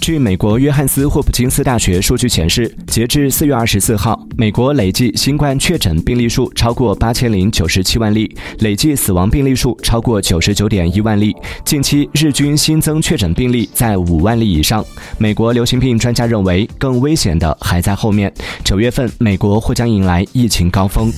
据美国约翰斯霍普金斯大学数据显示截至四月二十四号美国累计新冠确诊病例数超过八千零九十七万例累计死亡病例数超过九十九点一万例近期日均新增确诊病例在五万例以上。美国流行病专家认为更危险的还在后面。九月份美国或将迎来疫情高峰。